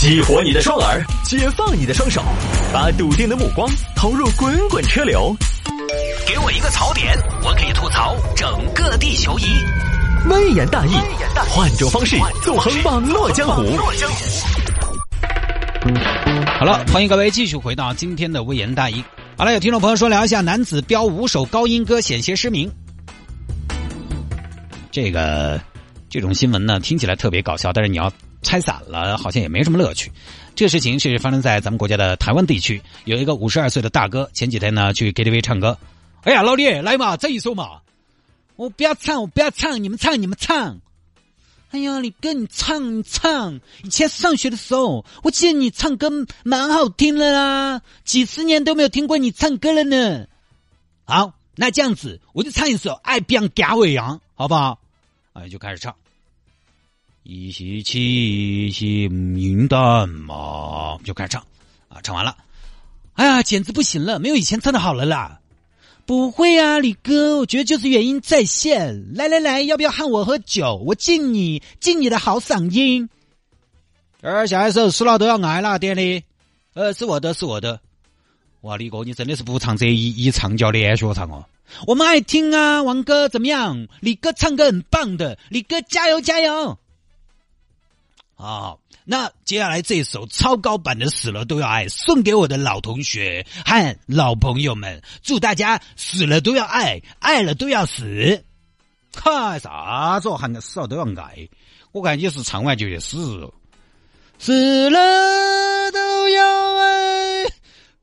激活你的双耳，解放你的双手，把笃定的目光投入滚滚车流。给我一个槽点，我可以吐槽整个地球仪。微言大义，换种方式纵横网络江湖。好了，欢迎各位继续回到今天的微言大义。好了，有听众朋友说聊一下男子飙五首高音歌险些失明。这个这种新闻呢，听起来特别搞笑，但是你要拆散了，好像也没什么乐趣。这个事情是发生在咱们国家的台湾地区，有一个五十二岁的大哥，前几天呢去 KTV 唱歌。哎呀，老李，来嘛，这一首嘛。我不要唱，我不要唱，你们唱，你们唱。哎呀，李哥，你唱，你唱。以前上学的时候，我记得你唱歌蛮好听的啦，几十年都没有听过你唱歌了呢。好，那这样子，我就唱一首《爱变假尾羊》，好不好？哎，就开始唱。一夕七夕云淡嘛，就开始唱。啊，唱完了。哎呀，简直不行了，没有以前唱的好了啦。不会啊，李哥，我觉得就是原因在线。来来来，要不要喊我喝酒？我敬你，敬你的好嗓音。而下一首输了都要爱了点的，呃，是我的，是我的。哇，李哥，你真的是不唱这一一唱叫连续唱哦。我们爱听啊，王哥怎么样？李哥唱歌很棒的，李哥加油加油。啊，那接下来这首超高版的《死了都要爱》送给我的老同学和老朋友们，祝大家死了都要爱，爱了都要死。哈，啥子？喊个死了都要爱？我感觉是唱完就去死。死了都要爱，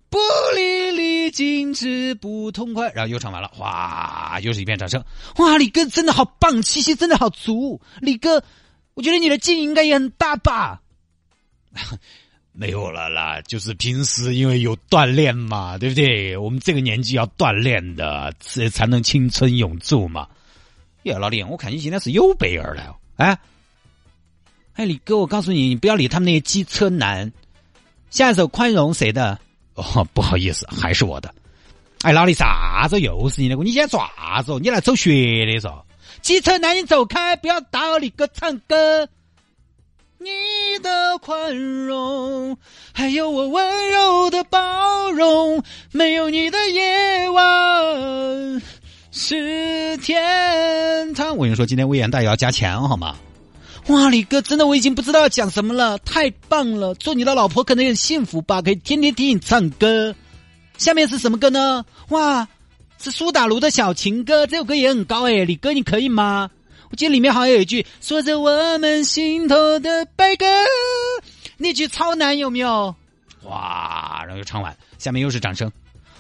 不淋漓尽致不痛快。然后又唱完了，哇，又是一片掌声。哇，李哥真的好棒，气息真的好足，李哥。我觉得你的劲应该也很大吧？没有了啦，就是平时因为有锻炼嘛，对不对？我们这个年纪要锻炼的，这才能青春永驻嘛。呀，老李，我看你今天是有备而来哦。哎，哎，李哥，我告诉你，你不要理他们那些机车男。下一首《宽容》谁的？哦，不好意思，还是我的。哎，老李，啥子又是你的？你今天做啥子？你来走穴的嗦？机车男，你走开！不要打扰李哥唱歌。你的宽容，还有我温柔的包容，没有你的夜晚是天堂。我跟你说，今天威严大也要加钱好吗？哇，李哥，真的我已经不知道讲什么了，太棒了！做你的老婆可能很幸福吧，可以天天听你唱歌。下面是什么歌呢？哇！是苏打绿的小情歌，这首歌也很高哎，李哥你可以吗？我记得里面好像有一句说着我们心头的白鸽，那句超难有没有？哇，然后又唱完，下面又是掌声。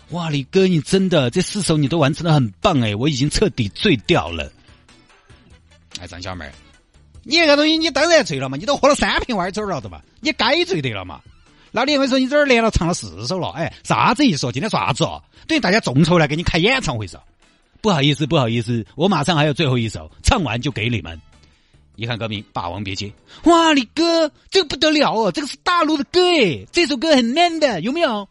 哇，李哥你真的这四首你都完成的很棒哎，我已经彻底醉掉了。哎，张小妹儿，你这个东西你当然醉了嘛，你都喝了三瓶歪酒了的嘛？你该醉的了嘛。老李，我说你这儿连了唱了四首了，哎，啥子意思？今天啥子哦？等于大家众筹来给你开演唱会是？不好意思，不好意思，我马上还有最后一首，唱完就给你们。一看歌名《霸王别姬》，哇，李哥，这个不得了哦，这个是大陆的歌哎，这首歌很 man 的，有没有？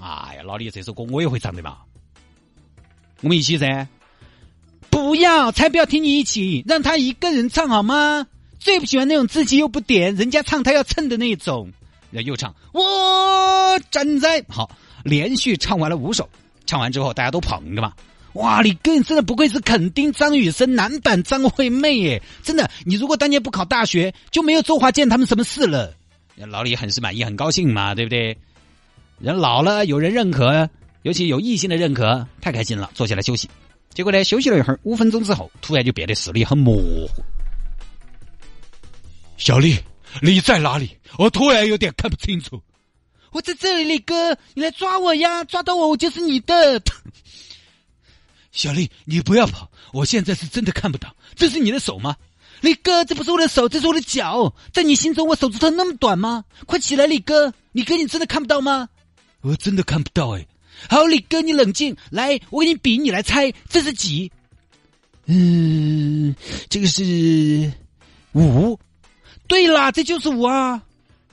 哎呀，老李，这首歌我也会唱的嘛，我们一起噻。不要，才不要听你一起，让他一个人唱好吗？最不喜欢那种自己又不点，人家唱他要蹭的那种。又唱，我站在好，连续唱完了五首，唱完之后大家都捧着嘛。哇，你哥真的不愧是肯定张雨生男版张惠妹耶！真的，你如果当年不考大学，就没有周华健他们什么事了。老李很是满意，很高兴嘛，对不对？人老了有人认可，尤其有异性的认可，太开心了，坐下来休息。结果呢，休息了一会儿，五分钟之后，突然就变得视力很模糊。小丽。你在哪里？我突然有点看不清楚。我在这里，李哥，你来抓我呀！抓到我，我就是你的。小丽，你不要跑！我现在是真的看不到。这是你的手吗？李哥，这不是我的手，这是我的脚。在你心中，我手指头那么短吗？快起来，李哥！李哥，你真的看不到吗？我真的看不到哎。好，李哥，你冷静。来，我给你比，你来猜，这是几？嗯，这个是五。对啦，这就是我啊！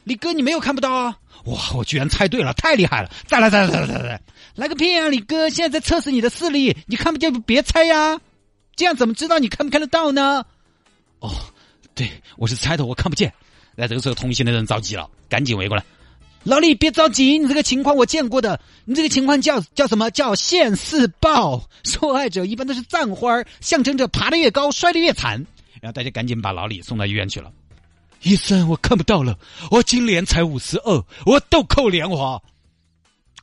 李哥，你没有看不到啊？哇，我居然猜对了，太厉害了！再来，再来，再来，再来！来个屁啊！李哥，现在在测试你的视力，你看不见就别猜呀！这样怎么知道你看不看得到呢？哦，对，我是猜的，我看不见。那这个时候，同行的人着急了，赶紧围过来。老李，别着急，你这个情况我见过的。你这个情况叫叫什么叫现世报？受害者一般都是葬花，象征着爬得越高，摔得越惨。然后大家赶紧把老李送到医院去了。医生，我看不到了，我今年才五十二，我豆蔻年华。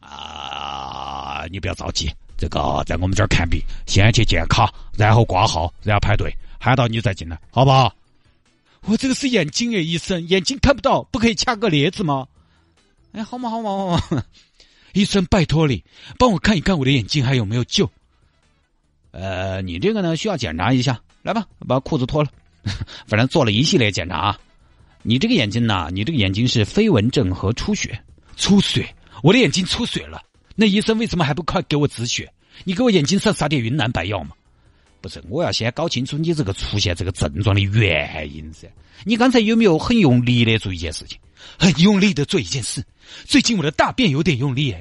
啊，你不要着急，这个在我们这儿看病，先去建卡，然后挂号，然后排队，喊到你再进来，好不好？我这个是眼睛诶，医生，眼睛看不到，不可以掐个镊子吗？哎，好嘛好嘛好嘛，医生拜托你，帮我看一看我的眼睛还有没有救。呃，你这个呢需要检查一下，来吧，把裤子脱了，反正做了一系列检查啊。你这个眼睛呢，你这个眼睛是飞蚊症和出血，出血，我的眼睛出血了。那医生为什么还不快给我止血？你给我眼睛上撒点云南白药嘛？不是，我要先搞清楚你这个出现这个症状的原因噻。你刚才有没有很用力的做一件事情？很用力的做一件事。最近我的大便有点用力。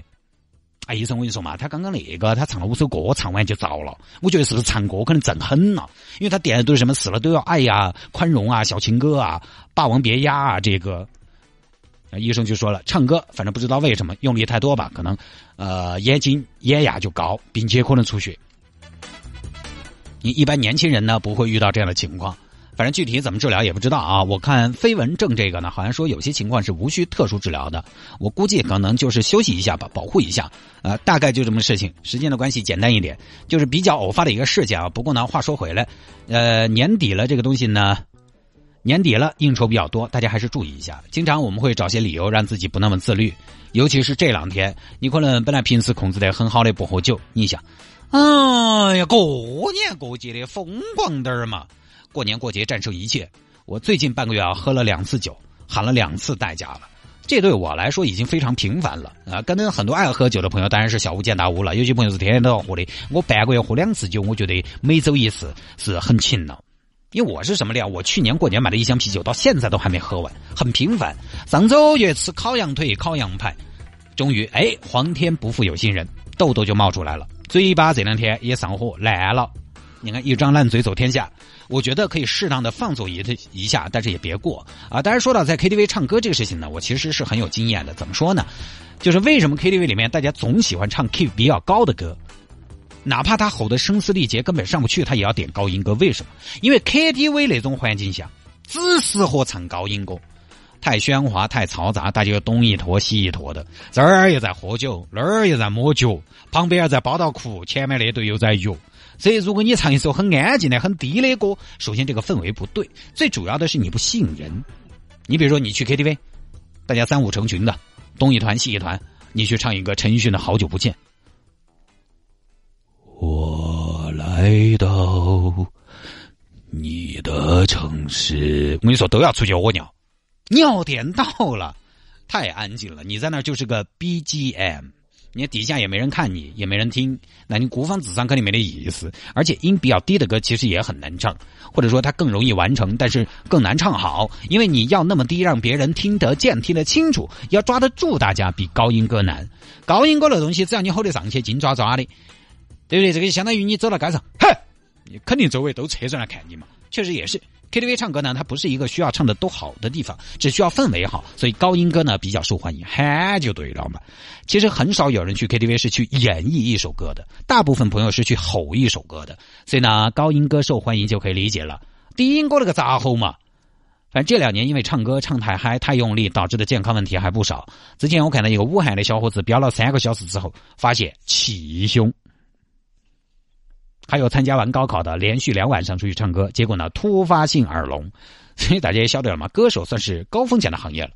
哎，医生，我跟你说嘛，他刚刚那个他唱了五首歌，唱完就着了。我觉得是不是唱歌可能震狠了？因为他点的都是什么死了都要爱呀、宽容啊、小情歌啊、霸王别压啊。这个医生就说了，唱歌反正不知道为什么用力太多吧，可能呃眼睛眼压就高，并且可能出血。你一般年轻人呢不会遇到这样的情况，反正具体怎么治疗也不知道啊。我看飞蚊症这个呢，好像说有些情况是无需特殊治疗的，我估计可能就是休息一下吧，保护一下。呃，大概就这么事情。时间的关系，简单一点，就是比较偶发的一个事件啊。不过呢，话说回来，呃，年底了，这个东西呢，年底了，应酬比较多，大家还是注意一下。经常我们会找些理由让自己不那么自律，尤其是这两天，你可能本来平时控制得很好的不喝酒，你想。哎呀，过年过节的疯狂点儿嘛！过年过节战胜一切。我最近半个月啊，喝了两次酒，喊了两次代驾了。这对我来说已经非常频繁了啊！跟很多爱喝酒的朋友当然是小巫见大巫了。有些朋友是天天都要喝的，我半个月喝两次酒，我觉得每周一次是很勤了。因为我是什么料？我去年过年买了一箱啤酒，到现在都还没喝完，很频繁。上周也吃烤羊腿、烤羊排，终于哎，皇天不负有心人，痘痘就冒出来了。嘴巴这两天也上火烂了，你看一张烂嘴走天下。我觉得可以适当的放纵一一下，但是也别过啊。当然说到在 KTV 唱歌这个事情呢，我其实是很有经验的。怎么说呢？就是为什么 KTV 里面大家总喜欢唱 key 比较高的歌，哪怕他吼的声嘶力竭根本上不去，他也要点高音歌。为什么？因为 KTV 那种环境下只适合唱高音歌。太喧哗、太嘈杂，大家东一坨西一坨的，这儿又在喝酒，那儿又在摸脚，旁边又在包到哭，前面那队又在 욕。 所以，如果你唱一首很安静的、很低的歌，首先这个氛围不对，最主要的是你不吸引人。你比如说，你去 KTV，大家三五成群的，东一团西一团，你去唱一个陈奕迅的《好久不见》，我来到你的城市，我跟你说，都要出去屙尿。尿点到了，太安静了。你在那儿就是个 BGM，你底下也没人看你，也没人听，那你孤芳自赏肯定没得意思。而且音比较低的歌其实也很难唱，或者说它更容易完成，但是更难唱好，因为你要那么低让别人听得见、听得清楚，要抓得住大家，比高音歌难。高音歌的东西，只要你吼得上去，金抓抓的，对不对？这个就相当于你走到街上，嘿，你肯定周围都车上来看你嘛。确实也是。KTV 唱歌呢，它不是一个需要唱的都好的地方，只需要氛围好，所以高音歌呢比较受欢迎，嗨就对了嘛。其实很少有人去 KTV 是去演绎一首歌的，大部分朋友是去吼一首歌的，所以呢，高音歌受欢迎就可以理解了。低音歌那个咋吼嘛？反正这两年因为唱歌唱太嗨、太用力，导致的健康问题还不少。之前我看到一个武汉的小伙子飙了三个小时之后，发现气胸。还有参加完高考的，连续两晚上出去唱歌，结果呢突发性耳聋，所以大家也晓得了嘛，歌手算是高风险的行业了，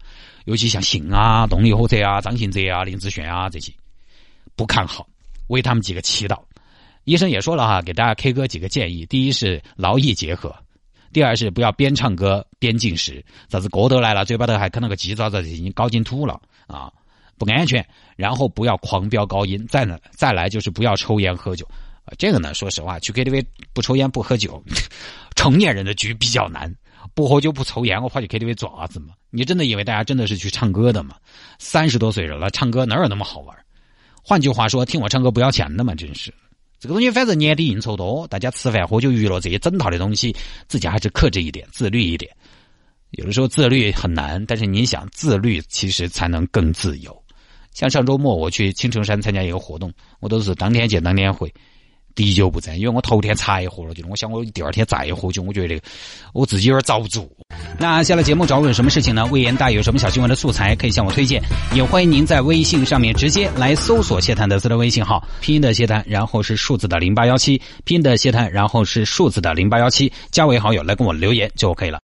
尤其像信啊、动力火车啊、张信哲啊、林志炫啊这些，不看好，为他们几个祈祷。医生也说了哈，给大家 K 歌几个建议：第一是劳逸结合，第二是不要边唱歌边进食，啥子歌都来了，嘴巴头还啃了个鸡爪子，已经搞进吐了啊，不安全。然后不要狂飙高音，再呢再来就是不要抽烟喝酒。这个呢，说实话，去 KTV 不抽烟不喝酒，成年人的局比较难。不喝酒不抽烟，我跑去 KTV 做啥子嘛？你真的以为大家真的是去唱歌的吗？三十多岁人了，唱歌哪有那么好玩？换句话说，听我唱歌不要钱的嘛？真是，这个东西反正年底应酬多，大家吃饭喝酒娱乐这些整套的东西，自己还是克制一点，自律一点。有的时候自律很难，但是你想自律，其实才能更自由。像上周末我去青城山参加一个活动，我都是当天见当天回，滴酒不沾，因为我头天才喝了酒，我想我第二天再喝酒，我觉得我自己有点遭不住。那下了节目找我有什么事情呢？魏延大有什么小新闻的素材可以向我推荐，也欢迎您在微信上面直接来搜索谢探的私人微信号，拼音的谢探，然后是数字的零八幺七，拼音的谢探，然后是数字的零八幺七，加为好友来跟我留言就 OK 了。